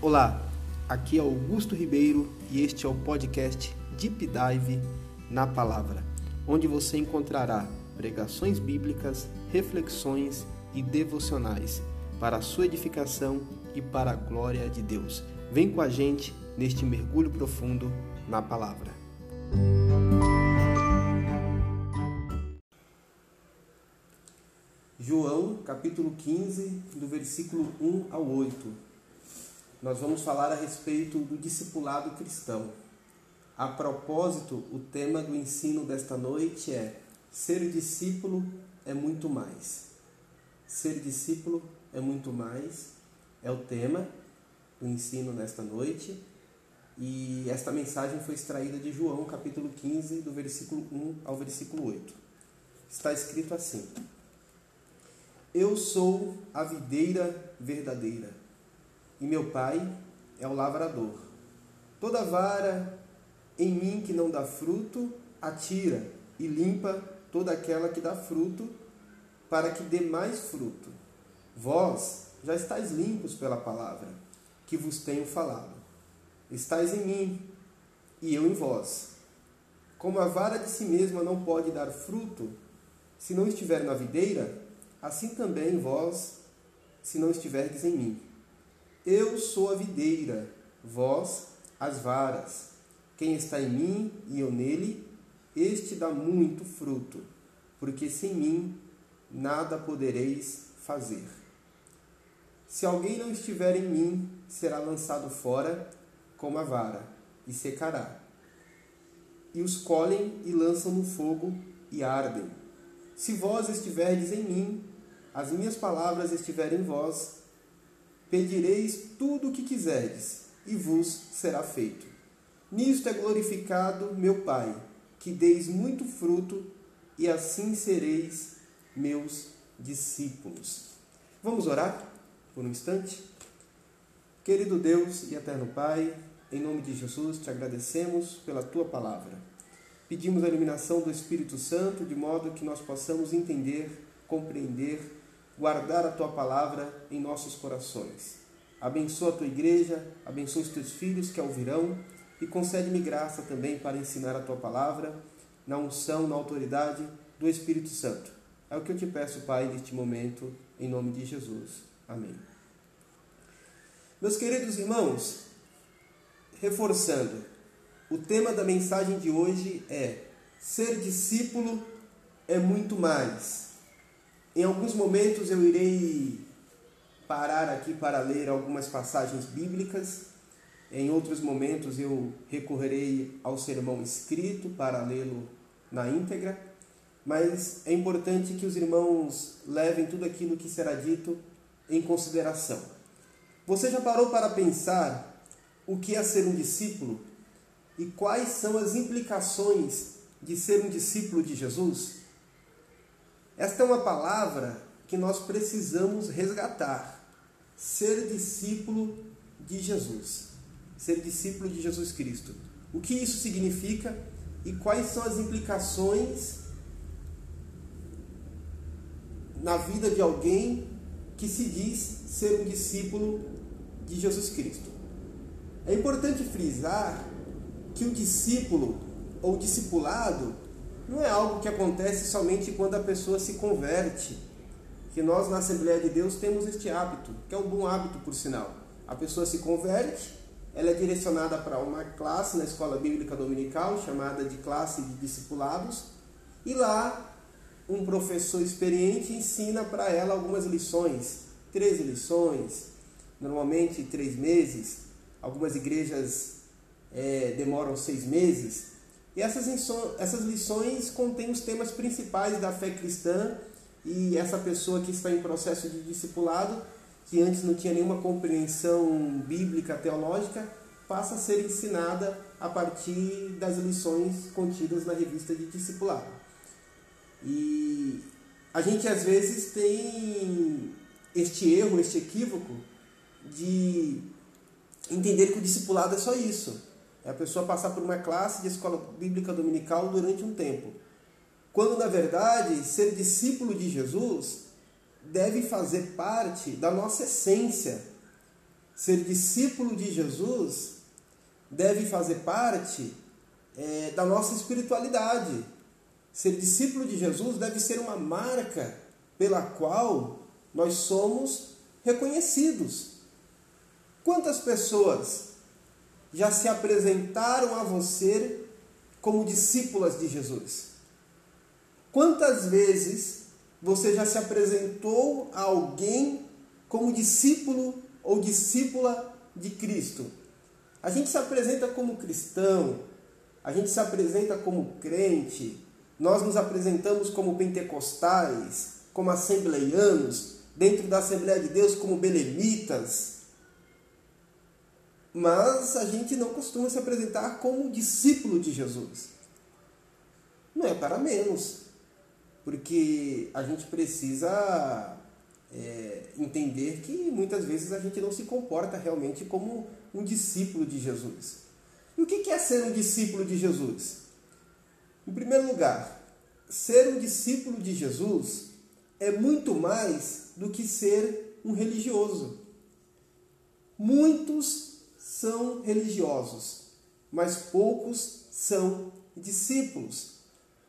Olá, aqui é Augusto Ribeiro e este é o podcast Deep Dive na Palavra, onde você encontrará pregações bíblicas, reflexões e devocionais para a sua edificação e para a glória de Deus. Vem com a gente neste mergulho profundo na Palavra. João, capítulo 15, do versículo 1 ao 8 nós vamos falar a respeito do discipulado cristão. A propósito, o tema do ensino desta noite é Ser discípulo é muito mais. Ser discípulo é muito mais é o tema do ensino nesta noite. E esta mensagem foi extraída de João, capítulo 15, do versículo 1 ao versículo 8. Está escrito assim: Eu sou a videira verdadeira e meu pai é o lavrador. Toda vara em mim que não dá fruto, atira e limpa toda aquela que dá fruto, para que dê mais fruto. Vós já estáis limpos pela palavra que vos tenho falado. Estais em mim e eu em vós. Como a vara de si mesma não pode dar fruto se não estiver na videira, assim também vós, se não estiverdes em mim. Eu sou a videira, vós as varas. Quem está em mim e eu nele, este dá muito fruto, porque sem mim nada podereis fazer. Se alguém não estiver em mim, será lançado fora como a vara e secará. E os colhem e lançam no fogo e ardem. Se vós estiverdes em mim, as minhas palavras estiverem em vós, Pedireis tudo o que quiserdes, e vos será feito. Nisto é glorificado meu Pai, que deis muito fruto, e assim sereis meus discípulos. Vamos orar por um instante? Querido Deus e eterno Pai, em nome de Jesus te agradecemos pela tua palavra. Pedimos a iluminação do Espírito Santo de modo que nós possamos entender, compreender guardar a tua palavra em nossos corações. Abençoa a tua igreja, abençoa os teus filhos que a ouvirão e concede-me graça também para ensinar a tua palavra na unção, na autoridade do Espírito Santo. É o que eu te peço, Pai, neste momento, em nome de Jesus. Amém. Meus queridos irmãos, reforçando, o tema da mensagem de hoje é: ser discípulo é muito mais. Em alguns momentos eu irei parar aqui para ler algumas passagens bíblicas. Em outros momentos eu recorrerei ao sermão escrito para lê-lo na íntegra. Mas é importante que os irmãos levem tudo aquilo que será dito em consideração. Você já parou para pensar o que é ser um discípulo e quais são as implicações de ser um discípulo de Jesus? Esta é uma palavra que nós precisamos resgatar. Ser discípulo de Jesus. Ser discípulo de Jesus Cristo. O que isso significa e quais são as implicações na vida de alguém que se diz ser um discípulo de Jesus Cristo. É importante frisar que o discípulo ou discipulado não é algo que acontece somente quando a pessoa se converte. Que nós na Assembleia de Deus temos este hábito, que é um bom hábito por sinal. A pessoa se converte, ela é direcionada para uma classe na escola bíblica dominical chamada de classe de discipulados, e lá um professor experiente ensina para ela algumas lições, três lições, normalmente três meses. Algumas igrejas é, demoram seis meses e essas, essas lições contêm os temas principais da fé cristã e essa pessoa que está em processo de discipulado, que antes não tinha nenhuma compreensão bíblica, teológica, passa a ser ensinada a partir das lições contidas na revista de discipulado. E a gente às vezes tem este erro, este equívoco de entender que o discipulado é só isso. É a pessoa passar por uma classe de escola bíblica dominical durante um tempo. Quando, na verdade, ser discípulo de Jesus deve fazer parte da nossa essência. ser discípulo de Jesus deve fazer parte é, da nossa espiritualidade. Ser discípulo de Jesus deve ser uma marca pela qual nós somos reconhecidos. Quantas pessoas já se apresentaram a você como discípulas de Jesus? Quantas vezes você já se apresentou a alguém como discípulo ou discípula de Cristo? A gente se apresenta como cristão, a gente se apresenta como crente, nós nos apresentamos como pentecostais, como assembleianos, dentro da Assembleia de Deus como belemitas. Mas a gente não costuma se apresentar como discípulo de Jesus. Não é para menos porque a gente precisa é, entender que muitas vezes a gente não se comporta realmente como um discípulo de Jesus. E o que é ser um discípulo de Jesus? Em primeiro lugar, ser um discípulo de Jesus é muito mais do que ser um religioso. Muitos são religiosos, mas poucos são discípulos.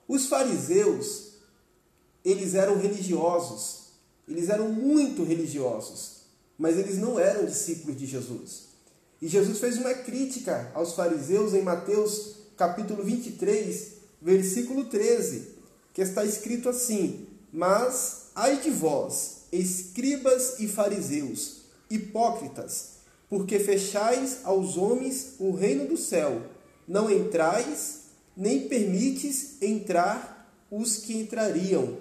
Os fariseus eles eram religiosos, eles eram muito religiosos, mas eles não eram discípulos de Jesus. E Jesus fez uma crítica aos fariseus em Mateus capítulo 23, versículo 13, que está escrito assim: Mas ai de vós, escribas e fariseus, hipócritas, porque fechais aos homens o reino do céu, não entrais, nem permites entrar os que entrariam.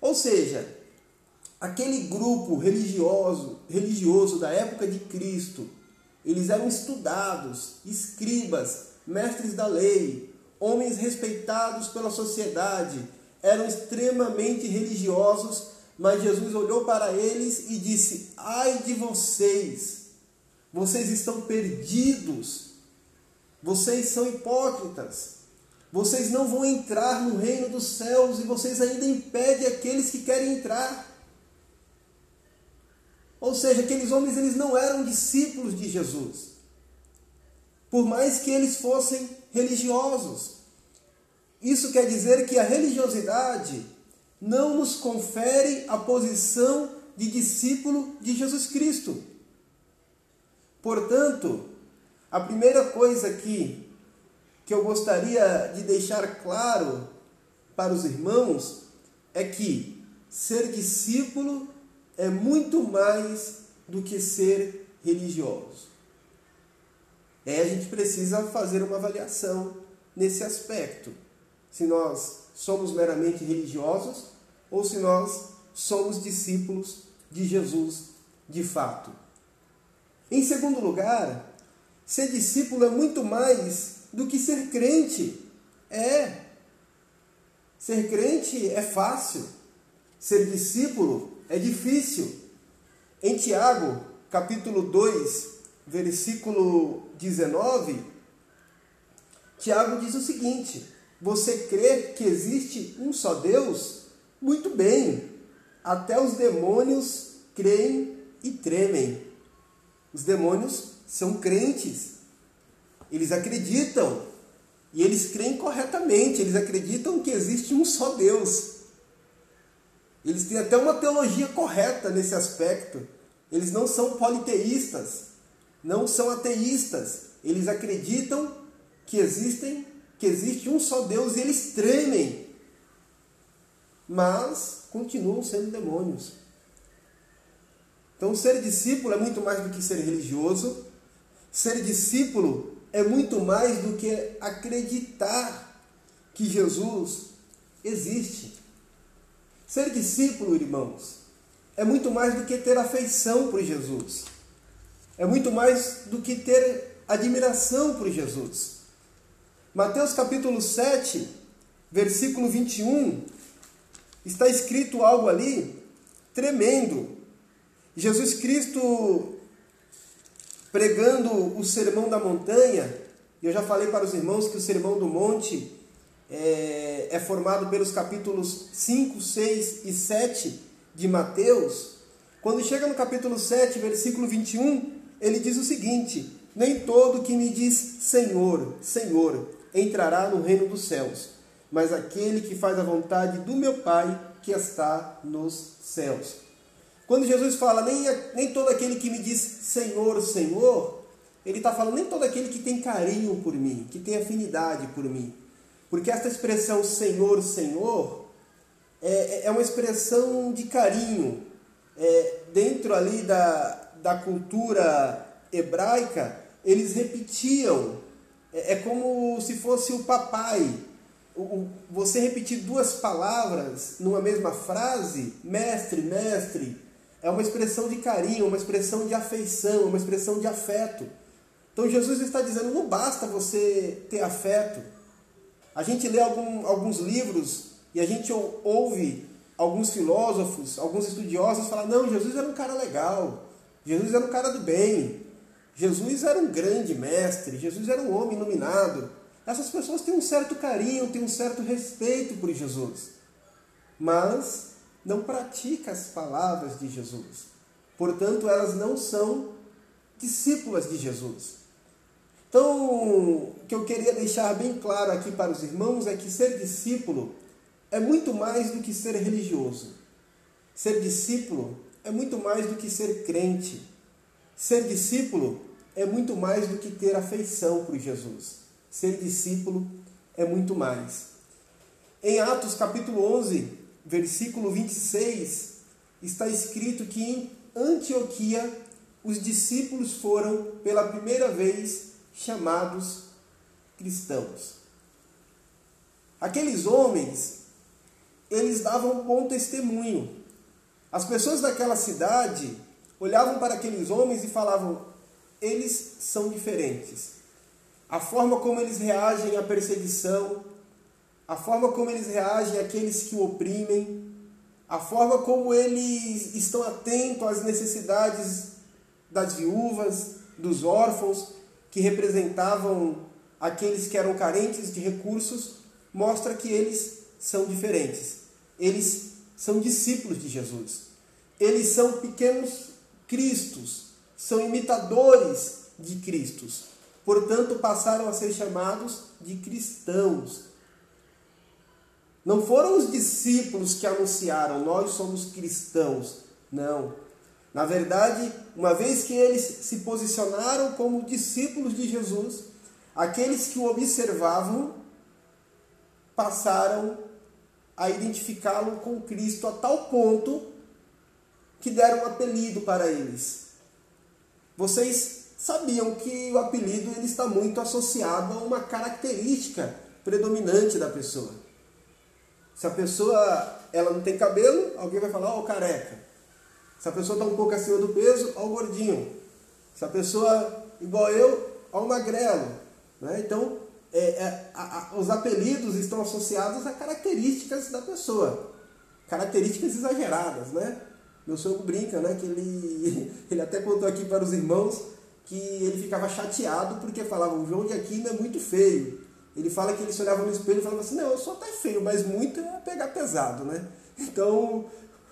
Ou seja, aquele grupo religioso, religioso da época de Cristo, eles eram estudados, escribas, mestres da lei, homens respeitados pela sociedade, eram extremamente religiosos, mas Jesus olhou para eles e disse: Ai de vocês, vocês estão perdidos, vocês são hipócritas. Vocês não vão entrar no reino dos céus e vocês ainda impedem aqueles que querem entrar. Ou seja, aqueles homens eles não eram discípulos de Jesus. Por mais que eles fossem religiosos. Isso quer dizer que a religiosidade não nos confere a posição de discípulo de Jesus Cristo. Portanto, a primeira coisa que que eu gostaria de deixar claro para os irmãos é que ser discípulo é muito mais do que ser religioso. É, a gente precisa fazer uma avaliação nesse aspecto. Se nós somos meramente religiosos ou se nós somos discípulos de Jesus de fato. Em segundo lugar, ser discípulo é muito mais do que ser crente. É. Ser crente é fácil. Ser discípulo é difícil. Em Tiago, capítulo 2, versículo 19, Tiago diz o seguinte: Você crê que existe um só Deus? Muito bem. Até os demônios creem e tremem. Os demônios são crentes. Eles acreditam e eles creem corretamente, eles acreditam que existe um só Deus. Eles têm até uma teologia correta nesse aspecto. Eles não são politeístas, não são ateístas. Eles acreditam que existem, que existe um só Deus e eles tremem. Mas continuam sendo demônios. Então, ser discípulo é muito mais do que ser religioso. Ser discípulo é muito mais do que acreditar que Jesus existe. Ser discípulo, irmãos, é muito mais do que ter afeição por Jesus. É muito mais do que ter admiração por Jesus. Mateus capítulo 7, versículo 21, está escrito algo ali tremendo. Jesus Cristo pregando o Sermão da Montanha, eu já falei para os irmãos que o Sermão do Monte é, é formado pelos capítulos 5, 6 e 7 de Mateus. Quando chega no capítulo 7, versículo 21, ele diz o seguinte: Nem todo que me diz Senhor, Senhor, entrará no reino dos céus, mas aquele que faz a vontade do meu Pai que está nos céus. Quando Jesus fala, nem, nem todo aquele que me diz Senhor, Senhor, ele está falando nem todo aquele que tem carinho por mim, que tem afinidade por mim. Porque essa expressão Senhor, Senhor é, é uma expressão de carinho. É, dentro ali da, da cultura hebraica, eles repetiam. É, é como se fosse o papai. O, você repetir duas palavras numa mesma frase, mestre, mestre, é uma expressão de carinho, uma expressão de afeição, uma expressão de afeto. Então Jesus está dizendo: não basta você ter afeto. A gente lê algum, alguns livros e a gente ouve alguns filósofos, alguns estudiosos falar: não, Jesus era um cara legal, Jesus era um cara do bem, Jesus era um grande mestre, Jesus era um homem iluminado. Essas pessoas têm um certo carinho, têm um certo respeito por Jesus, mas não praticam as palavras de Jesus. Portanto, elas não são discípulas de Jesus. Então, o que eu queria deixar bem claro aqui para os irmãos é que ser discípulo é muito mais do que ser religioso. Ser discípulo é muito mais do que ser crente. Ser discípulo é muito mais do que ter afeição por Jesus. Ser discípulo é muito mais. Em Atos capítulo 11, versículo 26, está escrito que em Antioquia os discípulos foram pela primeira vez chamados cristãos. Aqueles homens, eles davam bom testemunho. As pessoas daquela cidade olhavam para aqueles homens e falavam: eles são diferentes. A forma como eles reagem à perseguição, a forma como eles reagem àqueles que o oprimem, a forma como eles estão atentos às necessidades das viúvas, dos órfãos, que representavam aqueles que eram carentes de recursos, mostra que eles são diferentes. Eles são discípulos de Jesus. Eles são pequenos cristos, são imitadores de Cristos. Portanto, passaram a ser chamados de cristãos. Não foram os discípulos que anunciaram, nós somos cristãos. Não. Na verdade, uma vez que eles se posicionaram como discípulos de Jesus, aqueles que o observavam passaram a identificá-lo com Cristo a tal ponto que deram um apelido para eles. Vocês sabiam que o apelido ele está muito associado a uma característica predominante da pessoa. Se a pessoa ela não tem cabelo, alguém vai falar, ó, oh, careca. Se a pessoa está um pouco acima do peso, ao gordinho. Se a pessoa, igual eu, ao magrelo. Né? Então, é, é, a, a, os apelidos estão associados a características da pessoa. Características exageradas, né? Meu sogro brinca, né? Que ele, ele até contou aqui para os irmãos que ele ficava chateado porque falava, o João de Aquino é muito feio. Ele fala que ele se olhava no espelho e falava assim, não, eu sou até feio, mas muito é pegar pesado, né? Então,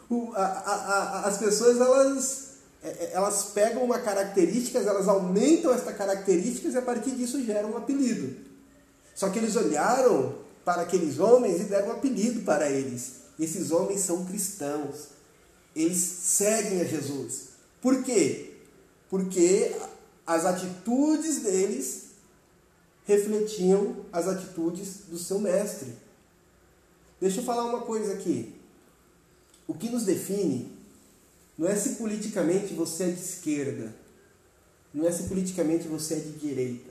o, a, a, as pessoas elas, é, é, elas pegam uma característica, elas aumentam esta característica e a partir disso geram um apelido. Só que eles olharam para aqueles homens e deram um apelido para eles. Esses homens são cristãos. Eles seguem a Jesus. Por quê? Porque as atitudes deles refletiam as atitudes do seu mestre. Deixa eu falar uma coisa aqui. O que nos define não é se politicamente você é de esquerda, não é se politicamente você é de direita,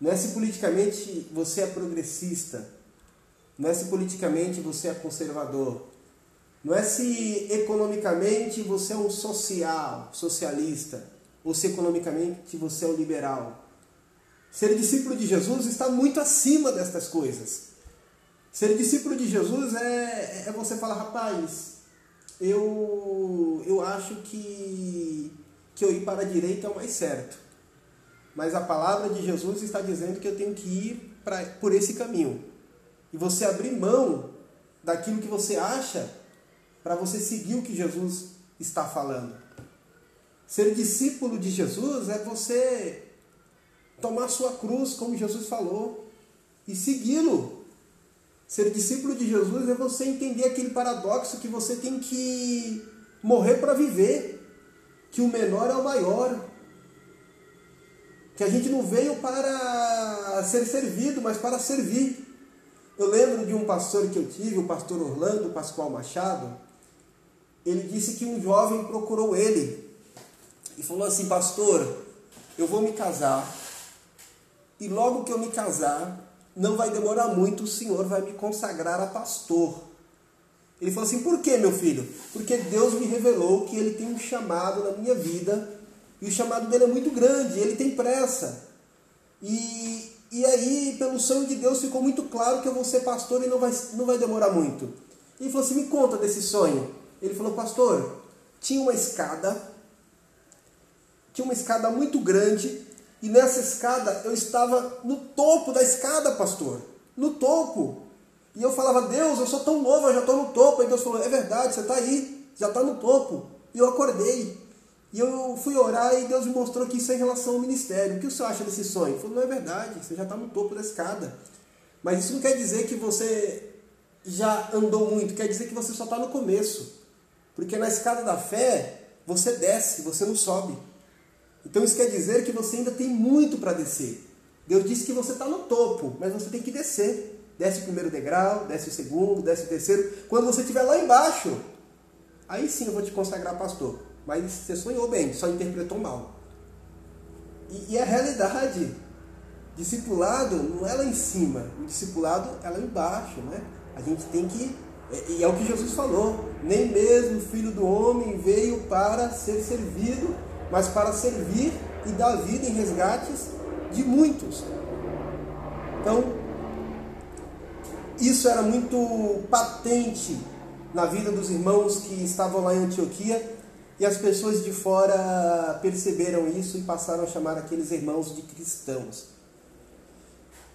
não é se politicamente você é progressista, não é se politicamente você é conservador, não é se economicamente você é um social, socialista, ou se economicamente você é um liberal. Ser discípulo de Jesus está muito acima destas coisas. Ser discípulo de Jesus é, é você falar, rapaz, eu, eu acho que, que eu ir para a direita é o mais certo. Mas a palavra de Jesus está dizendo que eu tenho que ir pra, por esse caminho. E você abrir mão daquilo que você acha para você seguir o que Jesus está falando. Ser discípulo de Jesus é você tomar sua cruz, como Jesus falou, e segui-lo. Ser discípulo de Jesus é você entender aquele paradoxo que você tem que morrer para viver, que o menor é o maior. Que a gente não veio para ser servido, mas para servir. Eu lembro de um pastor que eu tive, o pastor Orlando Pascoal Machado. Ele disse que um jovem procurou ele e falou assim: Pastor, eu vou me casar, e logo que eu me casar, não vai demorar muito, o Senhor vai me consagrar a pastor. Ele falou assim: Por que, meu filho? Porque Deus me revelou que ele tem um chamado na minha vida e o chamado dele é muito grande, ele tem pressa. E, e aí, pelo sonho de Deus, ficou muito claro que eu vou ser pastor e não vai, não vai demorar muito. Ele falou assim: Me conta desse sonho. Ele falou: Pastor, tinha uma escada, tinha uma escada muito grande e nessa escada eu estava no topo da escada, pastor. No topo. E eu falava, Deus, eu sou tão novo, eu já estou no topo. E Deus falou, é verdade, você está aí, já está no topo. E eu acordei. E eu fui orar e Deus me mostrou que isso é em relação ao ministério. O que o senhor acha desse sonho? Ele falou, não é verdade, você já está no topo da escada. Mas isso não quer dizer que você já andou muito, quer dizer que você só está no começo. Porque na escada da fé, você desce, você não sobe. Então isso quer dizer que você ainda tem muito para descer. Deus disse que você está no topo, mas você tem que descer. Desce o primeiro degrau, desce o segundo, desce o terceiro. Quando você estiver lá embaixo, aí sim eu vou te consagrar pastor. Mas você sonhou bem, só interpretou mal. E, e a realidade, discipulado não é lá em cima, o discipulado é lá embaixo, né? A gente tem que, e é o que Jesus falou, nem mesmo o Filho do Homem veio para ser servido, mas para servir e dar vida em resgates de muitos. Então, isso era muito patente na vida dos irmãos que estavam lá em Antioquia e as pessoas de fora perceberam isso e passaram a chamar aqueles irmãos de cristãos.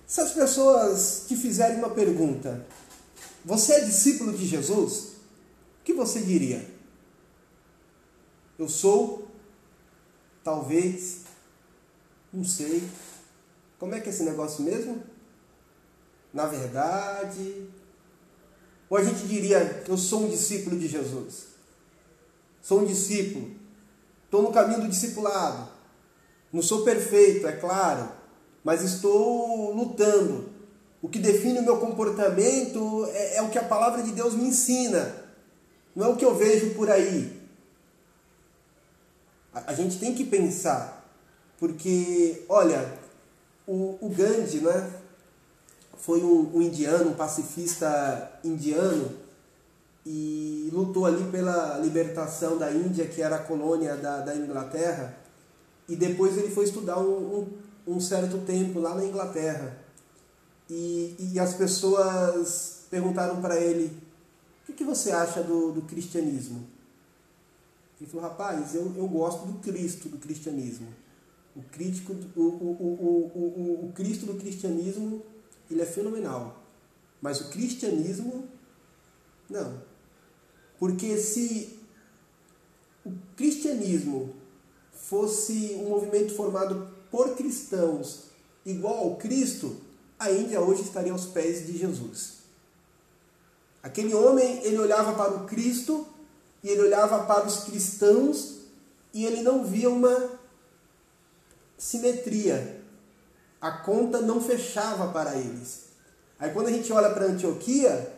Se as pessoas te fizerem uma pergunta, você é discípulo de Jesus? O que você diria? Eu sou Talvez. Não sei. Como é que é esse negócio mesmo? Na verdade. Ou a gente diria: Eu sou um discípulo de Jesus. Sou um discípulo. Estou no caminho do discipulado. Não sou perfeito, é claro. Mas estou lutando. O que define o meu comportamento é, é o que a palavra de Deus me ensina. Não é o que eu vejo por aí. A, gente tem que pensar, porque, olha, o, o Gandhi né, foi um, um indiano, um pacifista indiano, e lutou ali pela libertação da Índia, que era a colônia da, da Inglaterra, e depois ele foi estudar um, um, um certo tempo lá na Inglaterra. E, e as pessoas perguntaram para ele: o que, que você acha do, do cristianismo? Ele falou, rapaz, eu, eu gosto do Cristo, do cristianismo. O, crítico, o, o, o, o, o Cristo do cristianismo, ele é fenomenal. Mas o cristianismo, não. Porque se o cristianismo fosse um movimento formado por cristãos igual ao Cristo, a Índia hoje estaria aos pés de Jesus. Aquele homem, ele olhava para o Cristo e ele olhava para os cristãos e ele não via uma simetria. A conta não fechava para eles. Aí quando a gente olha para Antioquia,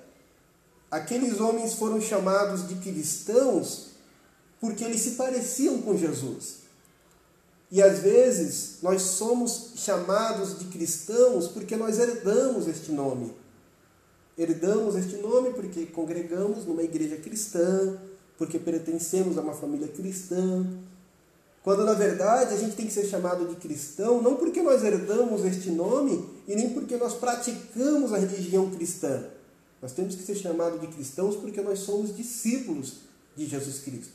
aqueles homens foram chamados de cristãos porque eles se pareciam com Jesus. E às vezes nós somos chamados de cristãos porque nós herdamos este nome. Herdamos este nome porque congregamos numa igreja cristã, porque pertencemos a uma família cristã. Quando na verdade a gente tem que ser chamado de cristão não porque nós herdamos este nome e nem porque nós praticamos a religião cristã. Nós temos que ser chamados de cristãos porque nós somos discípulos de Jesus Cristo.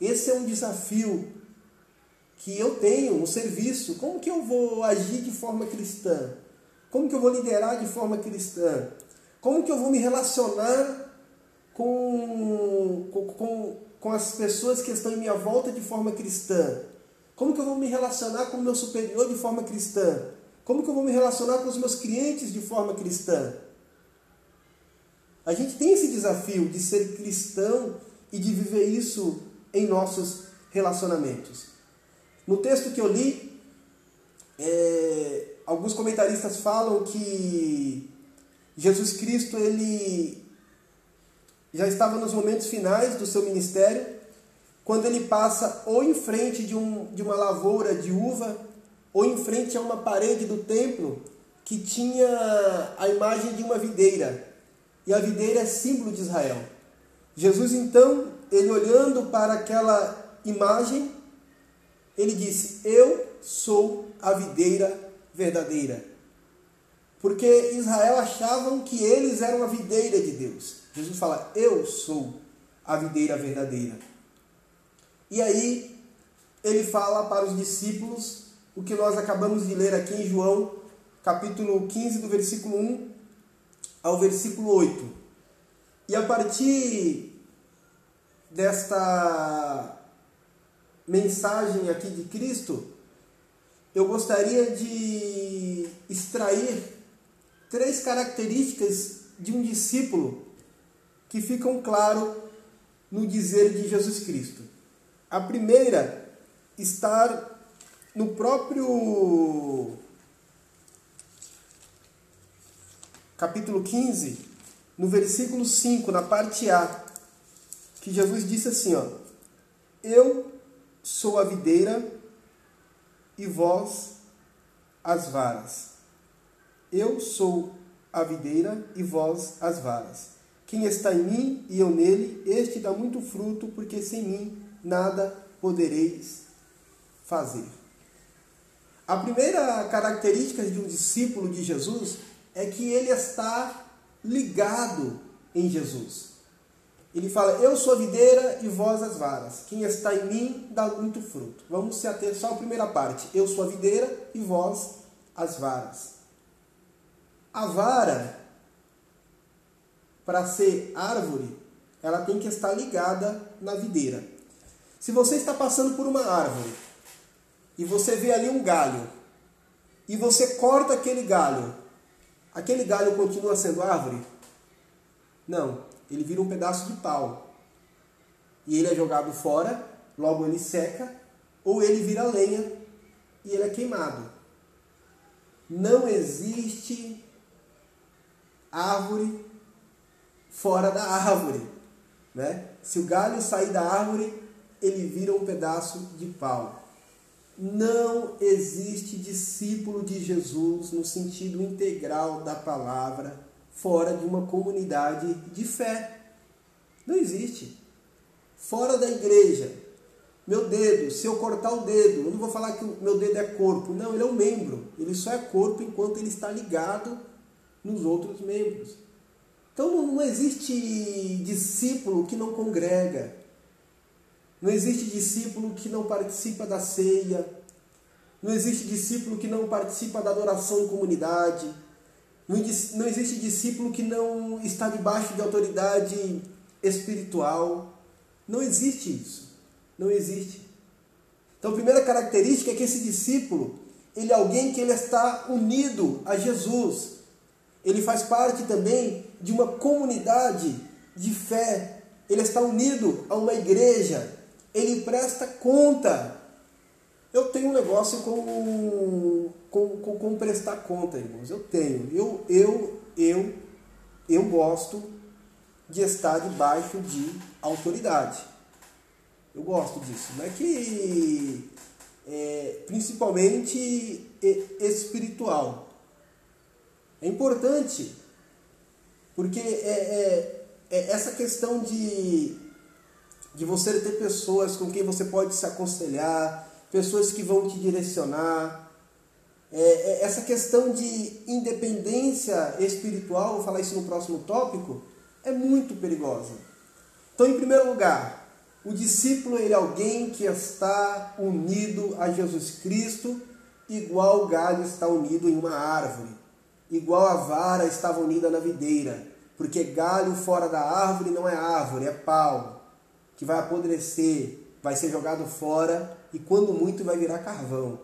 Esse é um desafio que eu tenho no serviço. Como que eu vou agir de forma cristã? Como que eu vou liderar de forma cristã? Como que eu vou me relacionar com, com, com, as pessoas que estão em minha volta de forma cristã? Como que eu vou me relacionar com o meu superior de forma cristã? Como que eu vou me relacionar com os meus clientes de forma cristã? A gente tem esse desafio de ser cristão e de viver isso em nossos relacionamentos. No texto que eu li, é, alguns comentaristas falam que Jesus Cristo ele já estava nos momentos finais do seu ministério, quando ele passa ou em frente de, um, de uma lavoura de uva, ou em frente a uma parede do templo que tinha a imagem de uma videira. E a videira é símbolo de Israel. Jesus então, ele olhando para aquela imagem, ele disse: Eu sou a videira verdadeira. Porque Israel achavam que eles eram a videira de Deus. Jesus fala: Eu sou a videira verdadeira. E aí ele fala para os discípulos o que nós acabamos de ler aqui em João, capítulo 15, do versículo 1 ao versículo 8. E a partir desta mensagem aqui de Cristo, eu gostaria de extrair três características de um discípulo que ficam claro no dizer de Jesus Cristo. A primeira, estar no próprio capítulo 15, no versículo 5, na parte A, que Jesus disse assim, ó: Eu sou a videira e vós as varas. Eu sou a videira e vós as varas. Quem está em mim e eu nele, este dá muito fruto, porque sem mim nada podereis fazer. A primeira característica de um discípulo de Jesus é que ele está ligado em Jesus. Ele fala: Eu sou a videira e vós as varas. Quem está em mim dá muito fruto. Vamos se ater só à primeira parte. Eu sou a videira e vós as varas. A vara, para ser árvore, ela tem que estar ligada na videira. Se você está passando por uma árvore e você vê ali um galho e você corta aquele galho, aquele galho continua sendo árvore? Não, ele vira um pedaço de pau. E ele é jogado fora, logo ele seca, ou ele vira lenha e ele é queimado. Não existe árvore fora da árvore. Né? Se o galho sair da árvore, ele vira um pedaço de pau. Não existe discípulo de Jesus no sentido integral da palavra fora de uma comunidade de fé. Não existe. Fora da igreja. Meu dedo, se eu cortar o dedo, eu não vou falar que o meu dedo é corpo. Não, ele é um membro. Ele só é corpo enquanto ele está ligado nos outros membros. Então não existe discípulo que não congrega. Não existe discípulo que não participa da ceia. Não existe discípulo que não participa da adoração em comunidade. Não, existe discípulo que não está debaixo de autoridade espiritual. Não existe isso. Não existe. Então, a primeira característica é que esse discípulo, ele é alguém que ele está unido a Jesus ele faz parte também de uma comunidade de fé, ele está unido a uma igreja, ele presta conta. Eu tenho um negócio com, com, com, com prestar conta, irmãos. Eu tenho. Eu, eu, eu, eu gosto de estar debaixo de autoridade. Eu gosto disso. Não é que é, principalmente espiritual. É importante, porque é, é, é essa questão de, de você ter pessoas com quem você pode se aconselhar, pessoas que vão te direcionar. É, é, essa questão de independência espiritual, vou falar isso no próximo tópico, é muito perigosa. Então, em primeiro lugar, o discípulo ele é alguém que está unido a Jesus Cristo, igual o galho está unido em uma árvore igual a vara estava unida na videira, porque galho fora da árvore não é árvore, é pau. que vai apodrecer, vai ser jogado fora e quando muito vai virar carvão.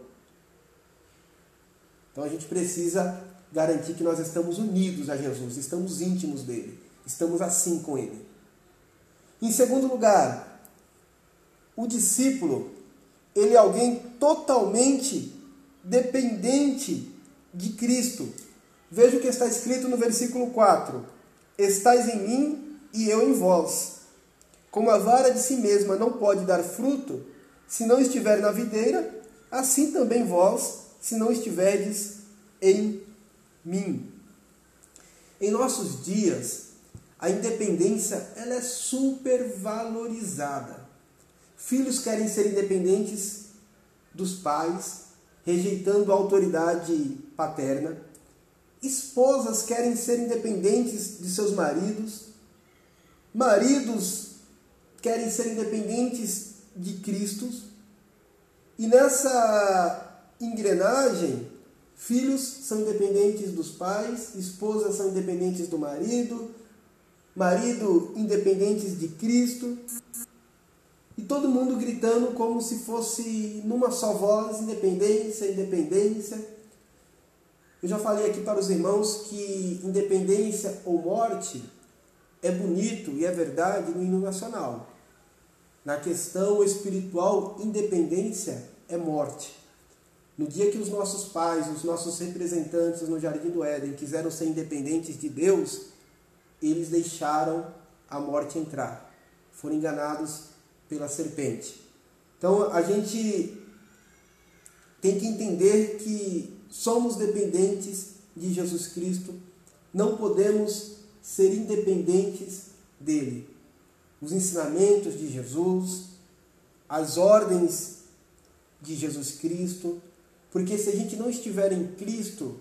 Então a gente precisa garantir que nós estamos unidos a Jesus, estamos íntimos dele, estamos assim com ele. Em segundo lugar, o discípulo, ele é alguém totalmente dependente de Cristo. Veja o que está escrito no versículo 4: Estais em mim e eu em vós. Como a vara de si mesma não pode dar fruto se não estiver na videira, assim também vós, se não estiverdes em mim. Em nossos dias, a independência ela é super valorizada. Filhos querem ser independentes dos pais, rejeitando a autoridade paterna. Esposas querem ser independentes de seus maridos. Maridos querem ser independentes de Cristo. E nessa engrenagem, filhos são independentes dos pais, esposas são independentes do marido, marido independentes de Cristo. E todo mundo gritando como se fosse numa só voz: independência, independência. Eu já falei aqui para os irmãos que independência ou morte é bonito e é verdade no hino nacional. Na questão espiritual, independência é morte. No dia que os nossos pais, os nossos representantes no Jardim do Éden quiseram ser independentes de Deus, eles deixaram a morte entrar. Foram enganados pela serpente. Então a gente tem que entender que somos dependentes de Jesus Cristo, não podemos ser independentes dele os ensinamentos de Jesus, as ordens de Jesus Cristo, porque se a gente não estiver em Cristo,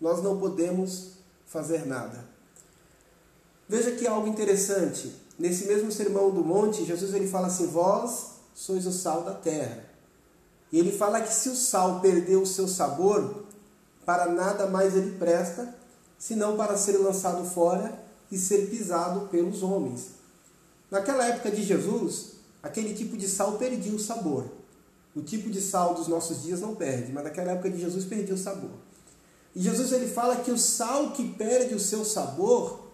nós não podemos fazer nada. Veja que algo interessante. Nesse mesmo sermão do monte, Jesus ele fala assim: Vós sois o sal da terra. E ele fala que se o sal perdeu o seu sabor, para nada mais ele presta, senão para ser lançado fora e ser pisado pelos homens. Naquela época de Jesus, aquele tipo de sal perdia o sabor. O tipo de sal dos nossos dias não perde, mas naquela época de Jesus perdia o sabor. E Jesus ele fala que o sal que perde o seu sabor,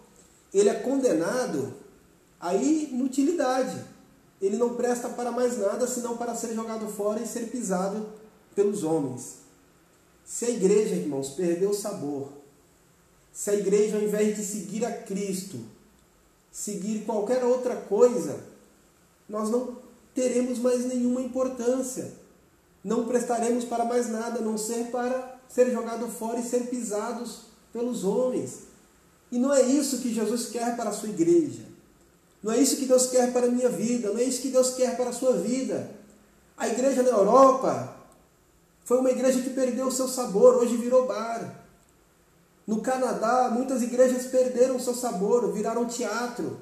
ele é condenado à inutilidade. Ele não presta para mais nada senão para ser jogado fora e ser pisado pelos homens. Se a igreja, irmãos, perdeu o sabor, se a igreja, ao invés de seguir a Cristo, seguir qualquer outra coisa, nós não teremos mais nenhuma importância. Não prestaremos para mais nada, a não ser para ser jogado fora e ser pisados pelos homens. E não é isso que Jesus quer para a sua igreja. Não é isso que Deus quer para a minha vida, não é isso que Deus quer para a sua vida. A igreja na Europa foi uma igreja que perdeu o seu sabor, hoje virou bar. No Canadá, muitas igrejas perderam o seu sabor, viraram teatro.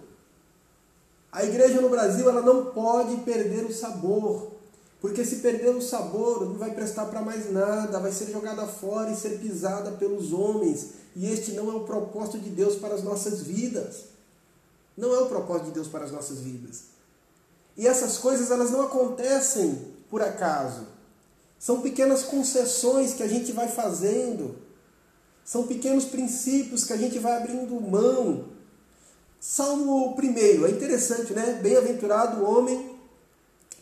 A igreja no Brasil ela não pode perder o sabor, porque se perder o sabor, não vai prestar para mais nada, vai ser jogada fora e ser pisada pelos homens. E este não é o propósito de Deus para as nossas vidas. Não é o propósito de Deus para as nossas vidas. E essas coisas elas não acontecem por acaso. São pequenas concessões que a gente vai fazendo são pequenos princípios que a gente vai abrindo mão. Salmo 1 é interessante, né? Bem-aventurado o homem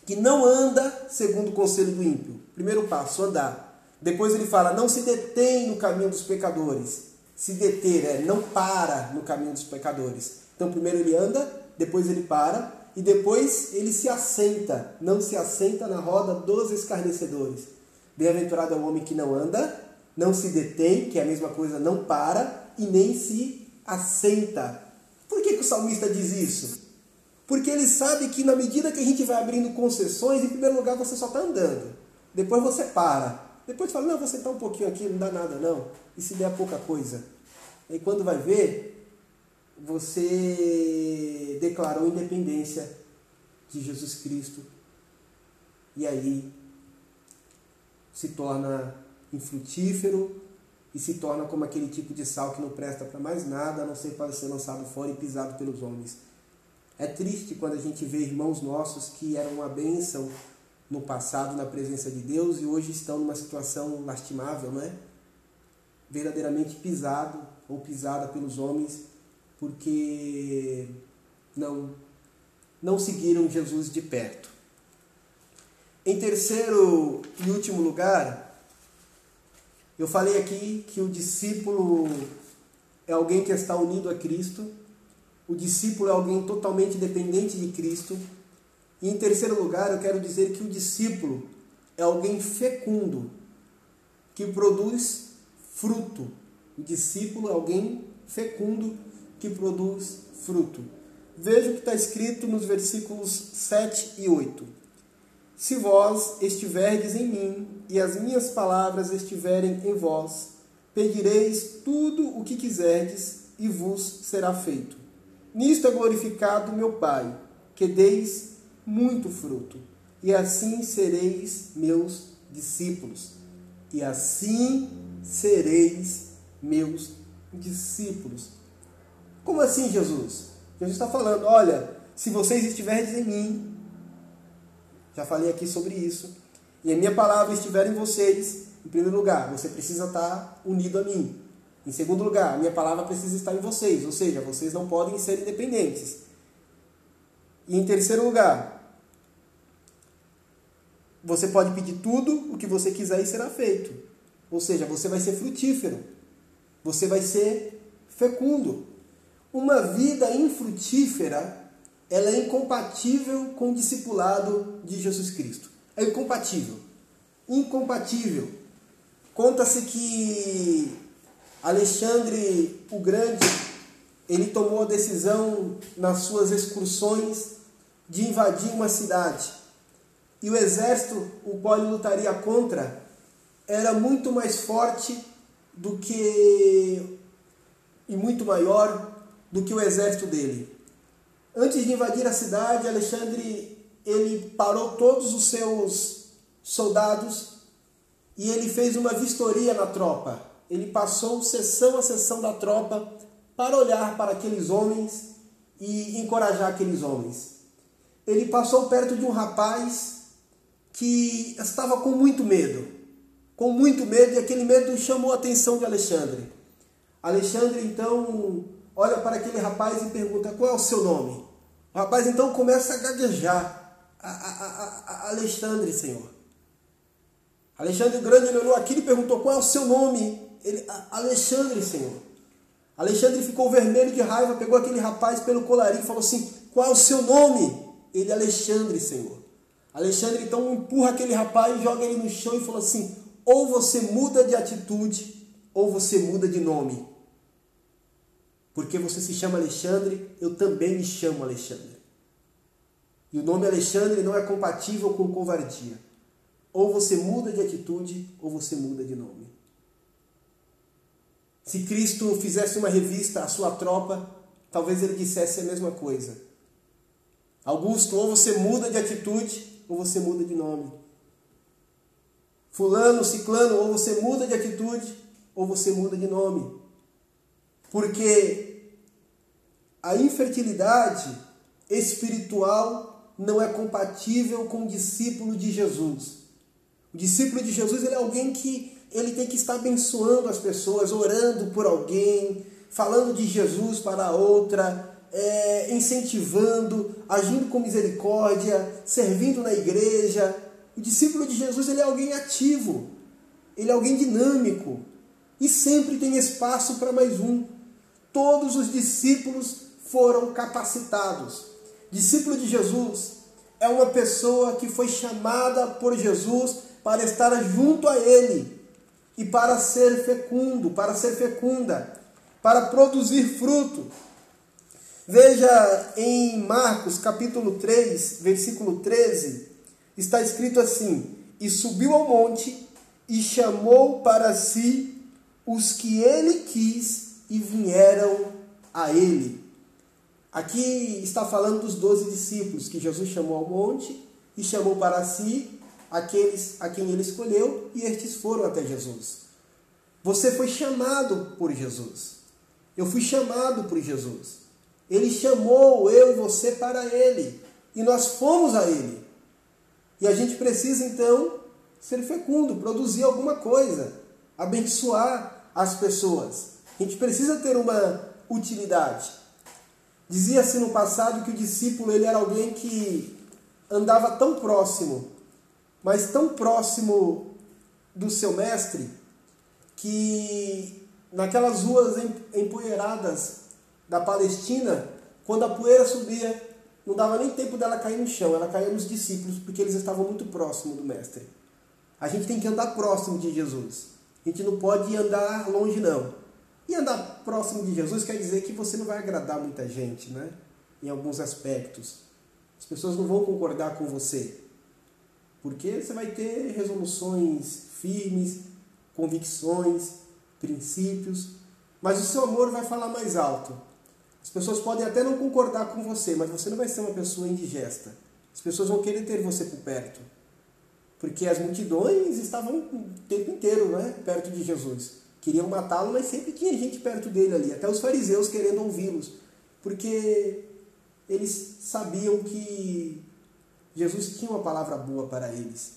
que não anda segundo o conselho do ímpio. Primeiro passo, andar. Depois ele fala, não se detém no caminho dos pecadores. Se deter é não para no caminho dos pecadores. Então primeiro ele anda, depois ele para e depois ele se assenta. Não se assenta na roda dos escarnecedores. Bem-aventurado é o homem que não anda não se detém, que é a mesma coisa, não para, e nem se assenta. Por que, que o salmista diz isso? Porque ele sabe que na medida que a gente vai abrindo concessões, em primeiro lugar você só está andando. Depois você para. Depois fala, não, você está um pouquinho aqui, não dá nada não. E se der pouca coisa. E quando vai ver, você declarou independência de Jesus Cristo. E aí se torna infrutífero e se torna como aquele tipo de sal que não presta para mais nada, a não ser para ser lançado fora e pisado pelos homens. É triste quando a gente vê irmãos nossos que eram uma bênção no passado na presença de Deus e hoje estão numa situação lastimável, não é? Verdadeiramente pisado ou pisada pelos homens porque não não seguiram Jesus de perto. Em terceiro e último lugar, eu falei aqui que o discípulo é alguém que está unido a Cristo, o discípulo é alguém totalmente dependente de Cristo. E em terceiro lugar, eu quero dizer que o discípulo é alguém fecundo, que produz fruto. O discípulo é alguém fecundo que produz fruto. Veja o que está escrito nos versículos 7 e 8. Se vós estiverdes em mim e as minhas palavras estiverem em vós, pedireis tudo o que quiserdes e vos será feito. Nisto é glorificado meu Pai, que deis muito fruto, e assim sereis meus discípulos. E assim sereis meus discípulos. Como assim, Jesus? Jesus está falando: olha, se vocês estiverem em mim, já falei aqui sobre isso, e a minha palavra estiver em vocês, em primeiro lugar, você precisa estar unido a mim. Em segundo lugar, a minha palavra precisa estar em vocês, ou seja, vocês não podem ser independentes. E em terceiro lugar, você pode pedir tudo o que você quiser e será feito. Ou seja, você vai ser frutífero. Você vai ser fecundo. Uma vida infrutífera, ela é incompatível com o discipulado de Jesus Cristo. É incompatível. Incompatível. Conta-se que Alexandre o Grande, ele tomou a decisão nas suas excursões de invadir uma cidade. E o exército, o qual ele lutaria contra, era muito mais forte do que e muito maior do que o exército dele. Antes de invadir a cidade, Alexandre ele parou todos os seus soldados e ele fez uma vistoria na tropa. Ele passou sessão a sessão da tropa para olhar para aqueles homens e encorajar aqueles homens. Ele passou perto de um rapaz que estava com muito medo, com muito medo, e aquele medo chamou a atenção de Alexandre. Alexandre então olha para aquele rapaz e pergunta: Qual é o seu nome? O rapaz então começa a gaguejar. A, a, a, Alexandre, Senhor. Alexandre Grande olhou aquilo e perguntou: Qual é o seu nome? Ele, Alexandre, Senhor. Alexandre ficou vermelho de raiva, pegou aquele rapaz pelo colarinho e falou assim: Qual é o seu nome? Ele, Alexandre, Senhor. Alexandre então empurra aquele rapaz, joga ele no chão e falou assim: Ou você muda de atitude, ou você muda de nome. Porque você se chama Alexandre, eu também me chamo Alexandre. E o nome Alexandre não é compatível com covardia. Ou você muda de atitude, ou você muda de nome. Se Cristo fizesse uma revista à sua tropa, talvez ele dissesse a mesma coisa. Augusto, ou você muda de atitude, ou você muda de nome. Fulano, ciclano, ou você muda de atitude, ou você muda de nome. Porque a infertilidade espiritual não é compatível com o discípulo de Jesus. O discípulo de Jesus ele é alguém que ele tem que estar abençoando as pessoas, orando por alguém, falando de Jesus para outra, é, incentivando, agindo com misericórdia, servindo na igreja. O discípulo de Jesus ele é alguém ativo, ele é alguém dinâmico e sempre tem espaço para mais um todos os discípulos foram capacitados. Discípulo de Jesus é uma pessoa que foi chamada por Jesus para estar junto a Ele e para ser fecundo, para ser fecunda, para produzir fruto. Veja em Marcos capítulo 3, versículo 13, está escrito assim: E subiu ao monte e chamou para si os que ele quis e vieram a ele. Aqui está falando dos doze discípulos que Jesus chamou ao monte e chamou para si aqueles a quem ele escolheu e estes foram até Jesus. Você foi chamado por Jesus. Eu fui chamado por Jesus. Ele chamou eu e você para Ele. E nós fomos a Ele. E a gente precisa então ser fecundo, produzir alguma coisa, abençoar as pessoas. A gente precisa ter uma utilidade. Dizia-se no passado que o discípulo ele era alguém que andava tão próximo, mas tão próximo do seu mestre, que naquelas ruas empoeiradas da Palestina, quando a poeira subia, não dava nem tempo dela cair no chão, ela caía nos discípulos, porque eles estavam muito próximos do mestre. A gente tem que andar próximo de Jesus. A gente não pode andar longe, não. E andar próximo de Jesus quer dizer que você não vai agradar muita gente, né? Em alguns aspectos. As pessoas não vão concordar com você. Porque você vai ter resoluções firmes, convicções, princípios, mas o seu amor vai falar mais alto. As pessoas podem até não concordar com você, mas você não vai ser uma pessoa indigesta. As pessoas vão querer ter você por perto. Porque as multidões estavam o tempo inteiro né, perto de Jesus. Queriam matá-lo, mas sempre tinha gente perto dele ali. Até os fariseus querendo ouvi-los. Porque eles sabiam que Jesus tinha uma palavra boa para eles.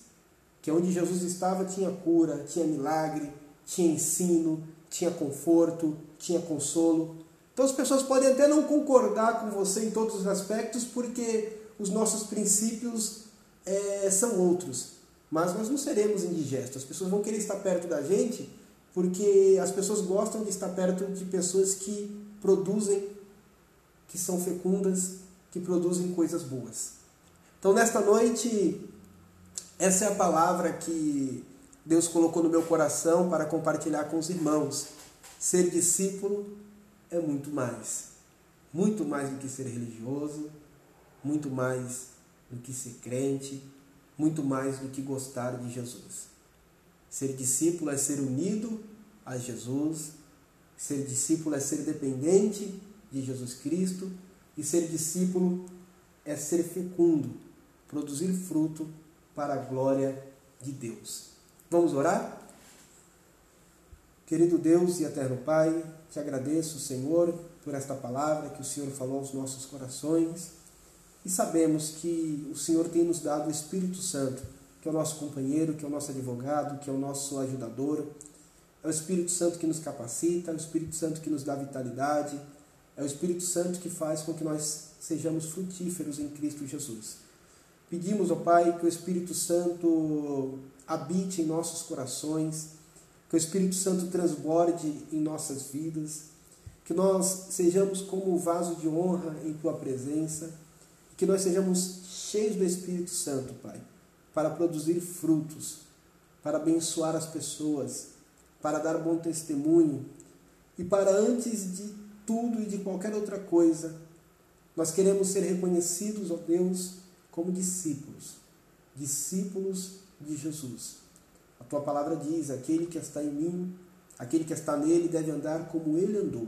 Que onde Jesus estava tinha cura, tinha milagre, tinha ensino, tinha conforto, tinha consolo. Então as pessoas podem até não concordar com você em todos os aspectos, porque os nossos princípios é, são outros. Mas nós não seremos indigestos. As pessoas vão querer estar perto da gente porque as pessoas gostam de estar perto de pessoas que produzem, que são fecundas, que produzem coisas boas. Então, nesta noite, essa é a palavra que Deus colocou no meu coração para compartilhar com os irmãos. Ser discípulo é muito mais. Muito mais do que ser religioso, muito mais do que ser crente, muito mais do que gostar de Jesus. Ser discípulo é ser unido a Jesus, ser discípulo é ser dependente de Jesus Cristo, e ser discípulo é ser fecundo, produzir fruto para a glória de Deus. Vamos orar? Querido Deus e eterno Pai, te agradeço, Senhor, por esta palavra que o Senhor falou aos nossos corações e sabemos que o Senhor tem nos dado o Espírito Santo, que é o nosso companheiro, que é o nosso advogado, que é o nosso ajudador. É o Espírito Santo que nos capacita, é o Espírito Santo que nos dá vitalidade, é o Espírito Santo que faz com que nós sejamos frutíferos em Cristo Jesus. Pedimos, ó Pai, que o Espírito Santo habite em nossos corações, que o Espírito Santo transborde em nossas vidas, que nós sejamos como vaso de honra em tua presença, que nós sejamos cheios do Espírito Santo, Pai, para produzir frutos, para abençoar as pessoas, para dar bom testemunho e para antes de tudo e de qualquer outra coisa, nós queremos ser reconhecidos, ó Deus, como discípulos, discípulos de Jesus. A tua palavra diz: aquele que está em mim, aquele que está nele deve andar como ele andou.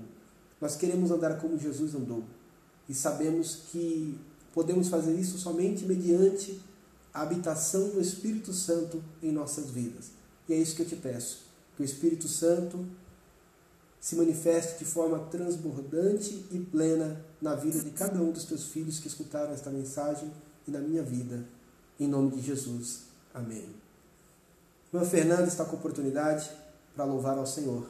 Nós queremos andar como Jesus andou e sabemos que podemos fazer isso somente mediante a habitação do Espírito Santo em nossas vidas. E é isso que eu te peço, que o Espírito Santo se manifeste de forma transbordante e plena na vida de cada um dos teus filhos que escutaram esta mensagem e na minha vida. Em nome de Jesus. Amém. Irmã Fernanda está com oportunidade para louvar ao Senhor.